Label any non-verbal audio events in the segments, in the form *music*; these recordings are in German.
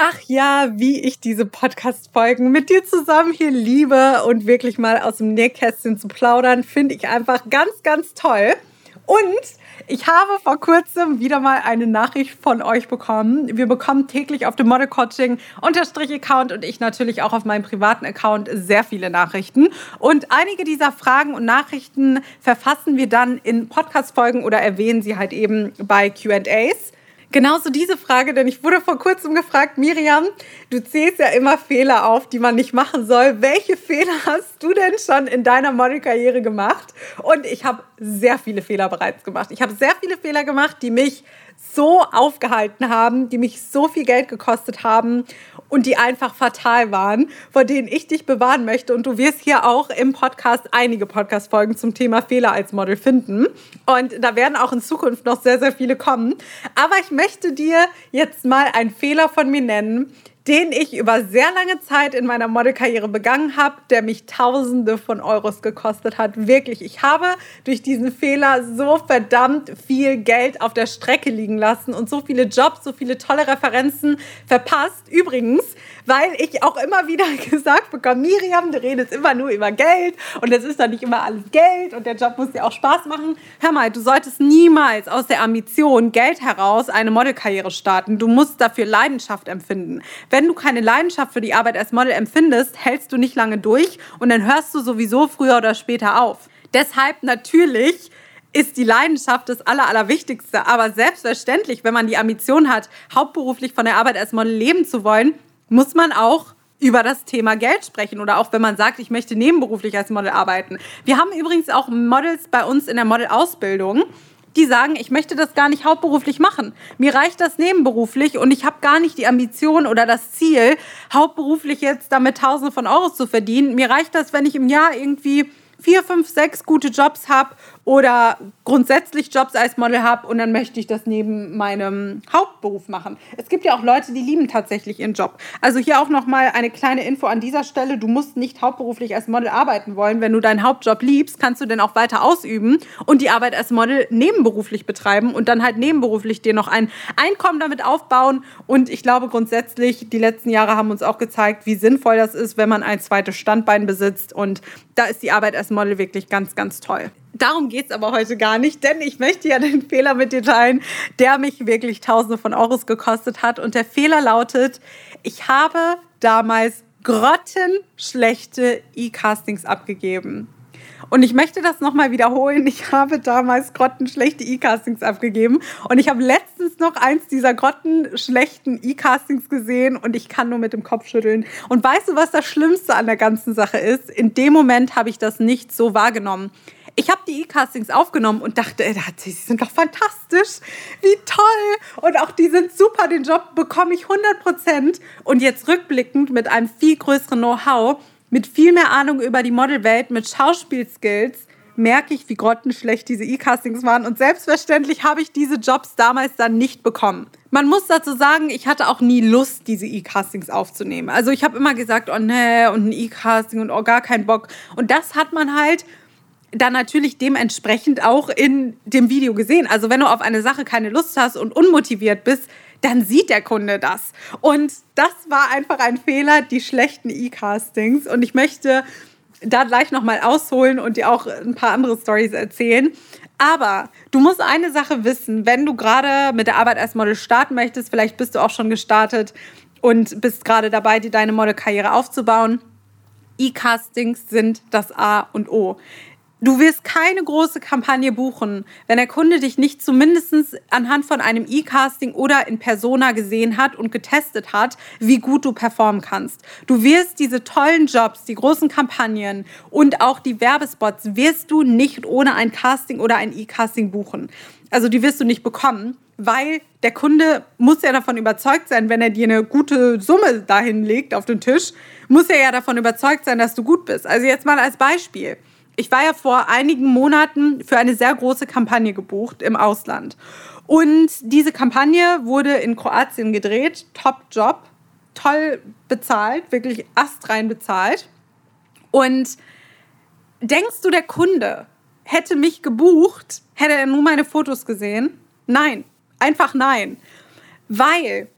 Ach ja, wie ich diese Podcast-Folgen mit dir zusammen hier liebe und wirklich mal aus dem Nähkästchen zu plaudern, finde ich einfach ganz, ganz toll. Und ich habe vor kurzem wieder mal eine Nachricht von euch bekommen. Wir bekommen täglich auf dem Model Coaching Unterstrich Account und ich natürlich auch auf meinem privaten Account sehr viele Nachrichten. Und einige dieser Fragen und Nachrichten verfassen wir dann in Podcast-Folgen oder erwähnen sie halt eben bei QAs. Genauso diese Frage, denn ich wurde vor kurzem gefragt, Miriam, du zählst ja immer Fehler auf, die man nicht machen soll. Welche Fehler hast du denn schon in deiner Modelkarriere gemacht? Und ich habe sehr viele Fehler bereits gemacht. Ich habe sehr viele Fehler gemacht, die mich so aufgehalten haben, die mich so viel Geld gekostet haben und die einfach fatal waren, vor denen ich dich bewahren möchte. Und du wirst hier auch im Podcast einige Podcast-Folgen zum Thema Fehler als Model finden. Und da werden auch in Zukunft noch sehr, sehr viele kommen. Aber ich möchte dir jetzt mal einen Fehler von mir nennen, den ich über sehr lange Zeit in meiner Modelkarriere begangen habe, der mich Tausende von Euros gekostet hat. Wirklich, ich habe durch diesen Fehler so verdammt viel Geld auf der Strecke liegen lassen und so viele Jobs, so viele tolle Referenzen verpasst. Übrigens, weil ich auch immer wieder *laughs* gesagt bekomme, Miriam, du redest immer nur über Geld und es ist doch nicht immer alles Geld und der Job muss dir auch Spaß machen. Hör mal, du solltest niemals aus der Ambition Geld heraus eine Modelkarriere starten. Du musst dafür Leidenschaft empfinden. Wenn wenn du keine Leidenschaft für die Arbeit als Model empfindest, hältst du nicht lange durch und dann hörst du sowieso früher oder später auf. Deshalb natürlich ist die Leidenschaft das Aller, Allerwichtigste. Aber selbstverständlich, wenn man die Ambition hat, hauptberuflich von der Arbeit als Model leben zu wollen, muss man auch über das Thema Geld sprechen oder auch wenn man sagt, ich möchte nebenberuflich als Model arbeiten. Wir haben übrigens auch Models bei uns in der Modelausbildung die sagen, ich möchte das gar nicht hauptberuflich machen. Mir reicht das nebenberuflich und ich habe gar nicht die Ambition oder das Ziel, hauptberuflich jetzt damit Tausende von Euros zu verdienen. Mir reicht das, wenn ich im Jahr irgendwie vier, fünf, sechs gute Jobs habe oder grundsätzlich Jobs als Model habe und dann möchte ich das neben meinem Hauptberuf machen. Es gibt ja auch Leute, die lieben tatsächlich ihren Job. Also hier auch noch mal eine kleine Info an dieser Stelle: Du musst nicht hauptberuflich als Model arbeiten wollen. Wenn du deinen Hauptjob liebst, kannst du den auch weiter ausüben und die Arbeit als Model nebenberuflich betreiben und dann halt nebenberuflich dir noch ein Einkommen damit aufbauen. Und ich glaube grundsätzlich, die letzten Jahre haben uns auch gezeigt, wie sinnvoll das ist, wenn man ein zweites Standbein besitzt. Und da ist die Arbeit als Model wirklich ganz, ganz toll. Darum geht es aber heute gar nicht, denn ich möchte ja den Fehler mit dir teilen, der mich wirklich Tausende von Euros gekostet hat. Und der Fehler lautet, ich habe damals grottenschlechte E-Castings abgegeben. Und ich möchte das nochmal wiederholen. Ich habe damals grottenschlechte E-Castings abgegeben. Und ich habe letztens noch eins dieser grottenschlechten E-Castings gesehen und ich kann nur mit dem Kopf schütteln. Und weißt du, was das Schlimmste an der ganzen Sache ist? In dem Moment habe ich das nicht so wahrgenommen ich habe die E-Castings aufgenommen und dachte, sie sind doch fantastisch, wie toll. Und auch die sind super, den Job bekomme ich 100 Prozent. Und jetzt rückblickend mit einem viel größeren Know-how, mit viel mehr Ahnung über die Modelwelt, mit Schauspielskills, merke ich, wie grottenschlecht diese E-Castings waren. Und selbstverständlich habe ich diese Jobs damals dann nicht bekommen. Man muss dazu sagen, ich hatte auch nie Lust, diese E-Castings aufzunehmen. Also ich habe immer gesagt, oh nee, und ein E-Casting und oh gar keinen Bock. Und das hat man halt dann natürlich dementsprechend auch in dem Video gesehen. Also wenn du auf eine Sache keine Lust hast und unmotiviert bist, dann sieht der Kunde das. Und das war einfach ein Fehler, die schlechten E-Castings. Und ich möchte da gleich nochmal ausholen und dir auch ein paar andere Stories erzählen. Aber du musst eine Sache wissen, wenn du gerade mit der Arbeit als Model starten möchtest, vielleicht bist du auch schon gestartet und bist gerade dabei, dir deine Modelkarriere aufzubauen. E-Castings sind das A und O. Du wirst keine große Kampagne buchen, wenn der Kunde dich nicht zumindest anhand von einem E-Casting oder in Persona gesehen hat und getestet hat, wie gut du performen kannst. Du wirst diese tollen Jobs, die großen Kampagnen und auch die Werbespots wirst du nicht ohne ein Casting oder ein E-Casting buchen. Also die wirst du nicht bekommen, weil der Kunde muss ja davon überzeugt sein, wenn er dir eine gute Summe dahin legt auf den Tisch, muss er ja davon überzeugt sein, dass du gut bist. Also jetzt mal als Beispiel ich war ja vor einigen Monaten für eine sehr große Kampagne gebucht im Ausland. Und diese Kampagne wurde in Kroatien gedreht. Top Job, toll bezahlt, wirklich astrein bezahlt. Und denkst du, der Kunde hätte mich gebucht, hätte er nur meine Fotos gesehen? Nein, einfach nein. Weil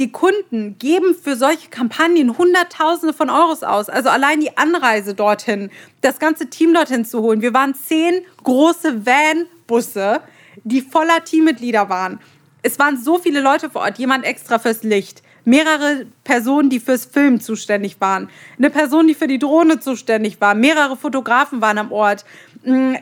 die Kunden geben für solche Kampagnen Hunderttausende von Euros aus. Also allein die Anreise dorthin, das ganze Team dorthin zu holen. Wir waren zehn große Van-Busse, die voller Teammitglieder waren. Es waren so viele Leute vor Ort, jemand extra fürs Licht, mehrere Personen, die fürs Film zuständig waren, eine Person, die für die Drohne zuständig war, mehrere Fotografen waren am Ort, mm,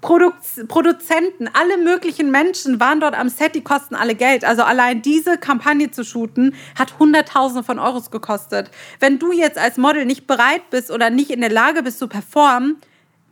Produ Produzenten, alle möglichen Menschen waren dort am Set, die kosten alle Geld. Also allein diese Kampagne zu shooten, hat Hunderttausende von Euros gekostet. Wenn du jetzt als Model nicht bereit bist oder nicht in der Lage bist zu performen,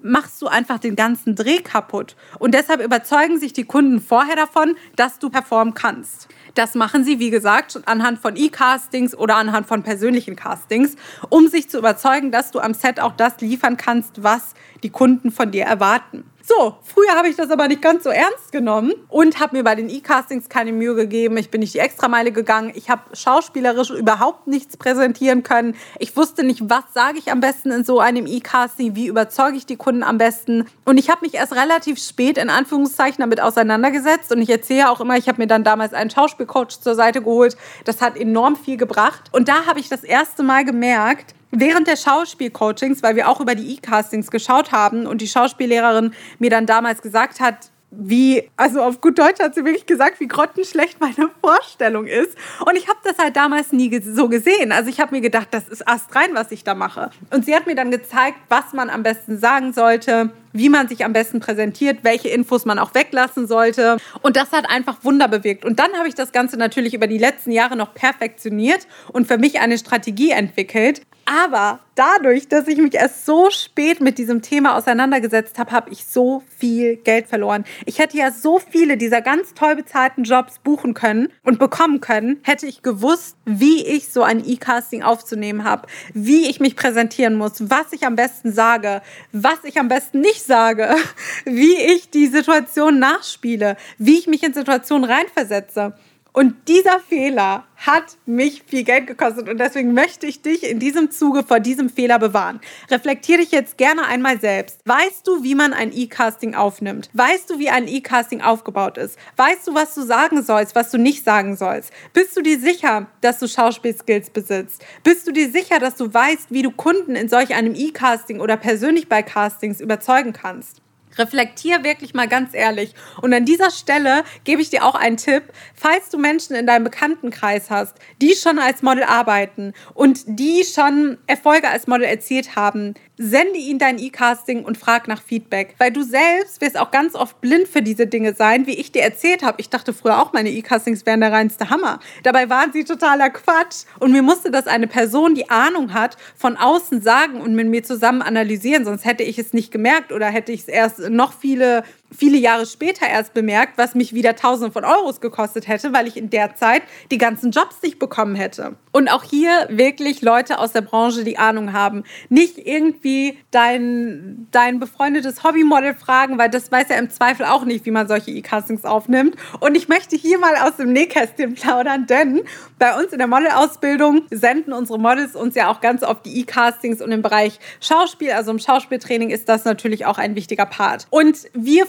machst du einfach den ganzen Dreh kaputt. Und deshalb überzeugen sich die Kunden vorher davon, dass du performen kannst. Das machen sie, wie gesagt, anhand von E-Castings oder anhand von persönlichen Castings, um sich zu überzeugen, dass du am Set auch das liefern kannst, was die Kunden von dir erwarten. So, früher habe ich das aber nicht ganz so ernst genommen und habe mir bei den E-Castings keine Mühe gegeben. Ich bin nicht die Extrameile gegangen. Ich habe schauspielerisch überhaupt nichts präsentieren können. Ich wusste nicht, was sage ich am besten in so einem E-Casting, wie überzeuge ich die Kunden am besten. Und ich habe mich erst relativ spät in Anführungszeichen damit auseinandergesetzt. Und ich erzähle auch immer, ich habe mir dann damals einen Schauspielcoach zur Seite geholt. Das hat enorm viel gebracht. Und da habe ich das erste Mal gemerkt, Während der Schauspielcoachings, weil wir auch über die E-Castings geschaut haben und die Schauspiellehrerin mir dann damals gesagt hat, wie, also auf gut Deutsch hat sie wirklich gesagt, wie grottenschlecht meine Vorstellung ist. Und ich habe das halt damals nie so gesehen. Also ich habe mir gedacht, das ist astrein, was ich da mache. Und sie hat mir dann gezeigt, was man am besten sagen sollte, wie man sich am besten präsentiert, welche Infos man auch weglassen sollte. Und das hat einfach Wunder bewirkt. Und dann habe ich das Ganze natürlich über die letzten Jahre noch perfektioniert und für mich eine Strategie entwickelt, aber dadurch, dass ich mich erst so spät mit diesem Thema auseinandergesetzt habe, habe ich so viel Geld verloren. Ich hätte ja so viele dieser ganz toll bezahlten Jobs buchen können und bekommen können, hätte ich gewusst, wie ich so ein E-Casting aufzunehmen habe, wie ich mich präsentieren muss, was ich am besten sage, was ich am besten nicht sage, *laughs* wie ich die Situation nachspiele, wie ich mich in Situationen reinversetze. Und dieser Fehler hat mich viel Geld gekostet und deswegen möchte ich dich in diesem Zuge vor diesem Fehler bewahren. Reflektier dich jetzt gerne einmal selbst. Weißt du, wie man ein E-Casting aufnimmt? Weißt du, wie ein E-Casting aufgebaut ist? Weißt du, was du sagen sollst, was du nicht sagen sollst? Bist du dir sicher, dass du Schauspielskills besitzt? Bist du dir sicher, dass du weißt, wie du Kunden in solch einem E-Casting oder persönlich bei Castings überzeugen kannst? Reflektier wirklich mal ganz ehrlich. Und an dieser Stelle gebe ich dir auch einen Tipp, falls du Menschen in deinem Bekanntenkreis hast, die schon als Model arbeiten und die schon Erfolge als Model erzielt haben, sende ihnen dein E-Casting und frag nach Feedback. Weil du selbst wirst auch ganz oft blind für diese Dinge sein, wie ich dir erzählt habe. Ich dachte früher auch, meine E-Castings wären der reinste Hammer. Dabei waren sie totaler Quatsch. Und mir musste das eine Person, die Ahnung hat, von außen sagen und mit mir zusammen analysieren. Sonst hätte ich es nicht gemerkt oder hätte ich es erst noch viele viele Jahre später erst bemerkt, was mich wieder Tausende von Euros gekostet hätte, weil ich in der Zeit die ganzen Jobs nicht bekommen hätte. Und auch hier wirklich Leute aus der Branche, die Ahnung haben. Nicht irgendwie dein, dein befreundetes Hobbymodel fragen, weil das weiß ja im Zweifel auch nicht, wie man solche E-Castings aufnimmt. Und ich möchte hier mal aus dem Nähkästchen plaudern, denn bei uns in der Modelausbildung senden unsere Models uns ja auch ganz oft die E-Castings und im Bereich Schauspiel, also im Schauspieltraining ist das natürlich auch ein wichtiger Part. Und wir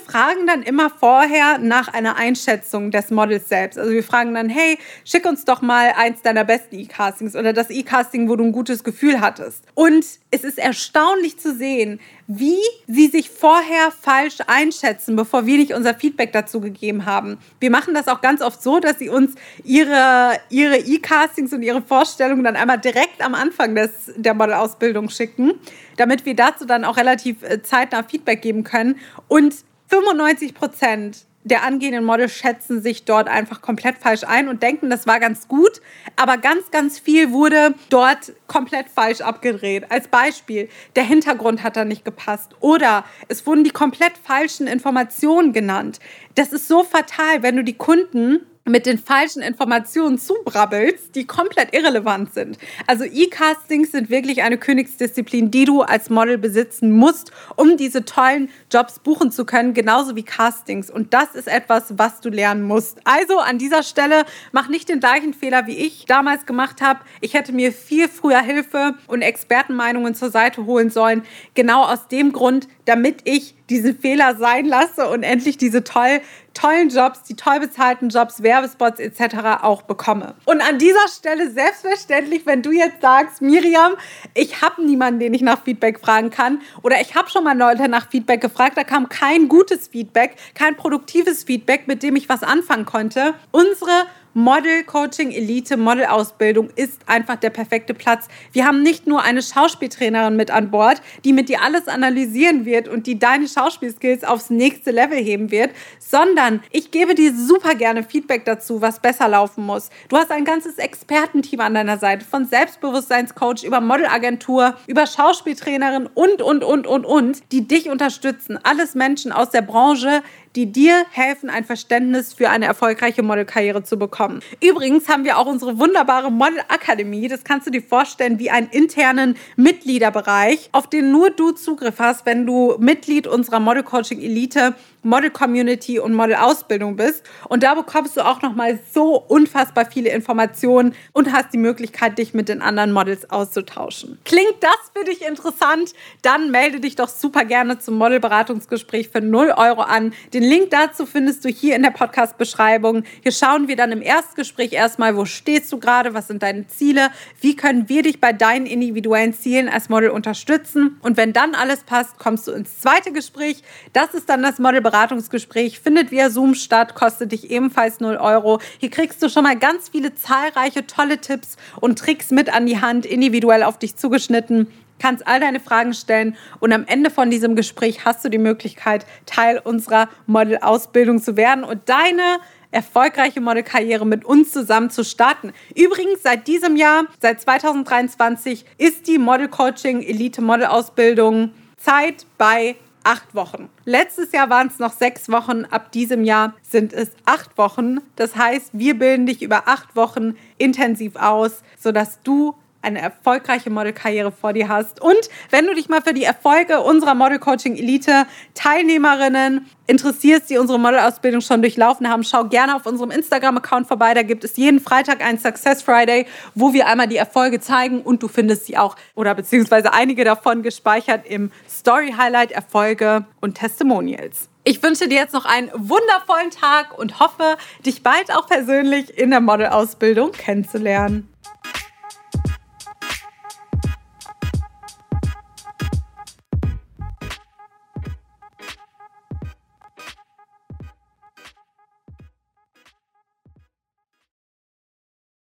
dann immer vorher nach einer Einschätzung des Models selbst. Also wir fragen dann, hey, schick uns doch mal eins deiner besten E-Castings oder das E-Casting, wo du ein gutes Gefühl hattest. Und es ist erstaunlich zu sehen, wie sie sich vorher falsch einschätzen, bevor wir nicht unser Feedback dazu gegeben haben. Wir machen das auch ganz oft so, dass sie uns ihre ihre E-Castings und ihre Vorstellungen dann einmal direkt am Anfang des, der Modelausbildung schicken, damit wir dazu dann auch relativ äh, zeitnah Feedback geben können. Und 95 Prozent der angehenden Models schätzen sich dort einfach komplett falsch ein und denken, das war ganz gut, aber ganz, ganz viel wurde dort komplett falsch abgedreht. Als Beispiel, der Hintergrund hat da nicht gepasst oder es wurden die komplett falschen Informationen genannt. Das ist so fatal, wenn du die Kunden mit den falschen Informationen zubrabbelst, die komplett irrelevant sind. Also E-Castings sind wirklich eine Königsdisziplin, die du als Model besitzen musst, um diese tollen Jobs buchen zu können, genauso wie Castings. Und das ist etwas, was du lernen musst. Also an dieser Stelle mach nicht den gleichen Fehler, wie ich damals gemacht habe. Ich hätte mir viel früher Hilfe und Expertenmeinungen zur Seite holen sollen. Genau aus dem Grund, damit ich diesen Fehler sein lasse und endlich diese toll tollen Jobs, die toll bezahlten Jobs, Werbespots etc. auch bekomme. Und an dieser Stelle selbstverständlich, wenn du jetzt sagst, Miriam, ich habe niemanden, den ich nach Feedback fragen kann oder ich habe schon mal Leute nach Feedback gefragt, da kam kein gutes Feedback, kein produktives Feedback, mit dem ich was anfangen konnte. Unsere Model Coaching Elite Model Ausbildung ist einfach der perfekte Platz. Wir haben nicht nur eine Schauspieltrainerin mit an Bord, die mit dir alles analysieren wird und die deine Schauspielskills aufs nächste Level heben wird, sondern ich gebe dir super gerne Feedback dazu, was besser laufen muss. Du hast ein ganzes Expertenteam an deiner Seite, von Selbstbewusstseinscoach über Modelagentur, über Schauspieltrainerin und, und, und, und, und, die dich unterstützen. Alles Menschen aus der Branche, die dir helfen, ein Verständnis für eine erfolgreiche Modelkarriere zu bekommen. Übrigens haben wir auch unsere wunderbare Modelakademie. Das kannst du dir vorstellen wie einen internen Mitgliederbereich, auf den nur du Zugriff hast, wenn du Mitglied unserer Model Coaching Elite Model Community und Model Ausbildung bist. Und da bekommst du auch noch mal so unfassbar viele Informationen und hast die Möglichkeit, dich mit den anderen Models auszutauschen. Klingt das für dich interessant? Dann melde dich doch super gerne zum Modelberatungsgespräch für 0 Euro an. Den Link dazu findest du hier in der Podcast-Beschreibung. Hier schauen wir dann im Erstgespräch erstmal, wo stehst du gerade, was sind deine Ziele, wie können wir dich bei deinen individuellen Zielen als Model unterstützen. Und wenn dann alles passt, kommst du ins zweite Gespräch. Das ist dann das Modelberatungsgespräch Beratungsgespräch findet via Zoom statt, kostet dich ebenfalls 0 Euro. Hier kriegst du schon mal ganz viele zahlreiche tolle Tipps und Tricks mit an die Hand, individuell auf dich zugeschnitten kannst all deine Fragen stellen und am Ende von diesem Gespräch hast du die Möglichkeit, Teil unserer Model-Ausbildung zu werden und deine erfolgreiche Modelkarriere mit uns zusammen zu starten. Übrigens, seit diesem Jahr, seit 2023, ist die Model Coaching Elite Model Ausbildung Zeit bei acht Wochen. Letztes Jahr waren es noch sechs Wochen, ab diesem Jahr sind es acht Wochen. Das heißt, wir bilden dich über acht Wochen intensiv aus, sodass du eine erfolgreiche Modelkarriere vor dir hast. Und wenn du dich mal für die Erfolge unserer Model Coaching Elite Teilnehmerinnen interessierst, die unsere Modelausbildung schon durchlaufen haben, schau gerne auf unserem Instagram-Account vorbei. Da gibt es jeden Freitag einen Success Friday, wo wir einmal die Erfolge zeigen und du findest sie auch oder beziehungsweise einige davon gespeichert im Story Highlight Erfolge und Testimonials. Ich wünsche dir jetzt noch einen wundervollen Tag und hoffe, dich bald auch persönlich in der Modelausbildung kennenzulernen.